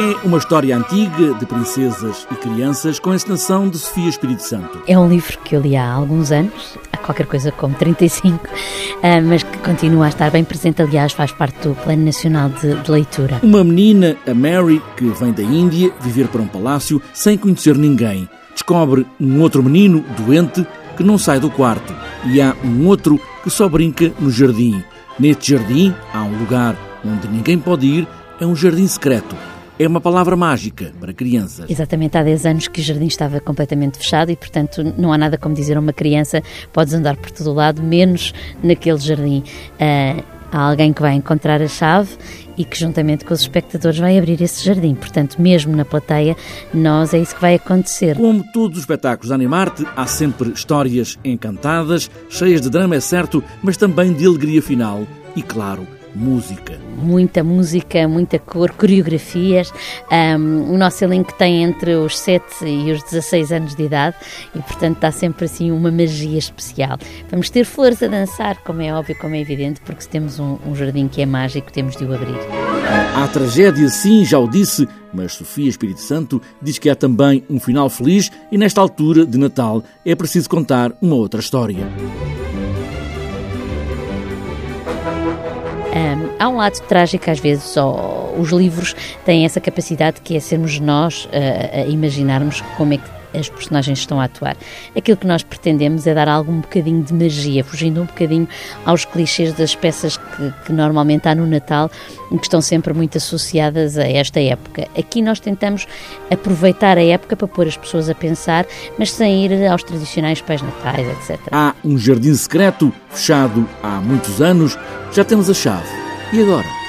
É uma história antiga de princesas e crianças com a encenação de Sofia Espírito Santo. É um livro que eu li há alguns anos, há qualquer coisa como 35, ah, mas que continua a estar bem presente. Aliás, faz parte do Plano Nacional de, de Leitura. Uma menina, a Mary, que vem da Índia viver para um palácio sem conhecer ninguém. Descobre um outro menino doente que não sai do quarto e há um outro que só brinca no jardim. Neste jardim há um lugar onde ninguém pode ir, é um jardim secreto é uma palavra mágica para crianças. Exatamente, há 10 anos que o jardim estava completamente fechado e, portanto, não há nada como dizer a uma criança: podes andar por todo o lado, menos naquele jardim. Uh, há alguém que vai encontrar a chave e que, juntamente com os espectadores, vai abrir esse jardim. Portanto, mesmo na plateia, nós é isso que vai acontecer. Como todos os espetáculos da Animarte, há sempre histórias encantadas, cheias de drama, é certo, mas também de alegria final e, claro, música. Muita música, muita cor, coreografias. Um, o nosso elenco tem entre os 7 e os 16 anos de idade e, portanto, está sempre assim uma magia especial. Vamos ter flores a dançar, como é óbvio, como é evidente, porque se temos um, um jardim que é mágico, temos de o abrir. Há tragédia, sim, já o disse, mas Sofia Espírito Santo diz que há também um final feliz e, nesta altura de Natal, é preciso contar uma outra história. Há um lado trágico, às vezes, só os livros têm essa capacidade que é sermos nós uh, a imaginarmos como é que as personagens estão a atuar. Aquilo que nós pretendemos é dar algum bocadinho de magia, fugindo um bocadinho aos clichês das peças que, que normalmente há no Natal, que estão sempre muito associadas a esta época. Aqui nós tentamos aproveitar a época para pôr as pessoas a pensar, mas sem ir aos tradicionais pais natais, etc. Há um jardim secreto fechado há muitos anos, já temos a chave. E agora?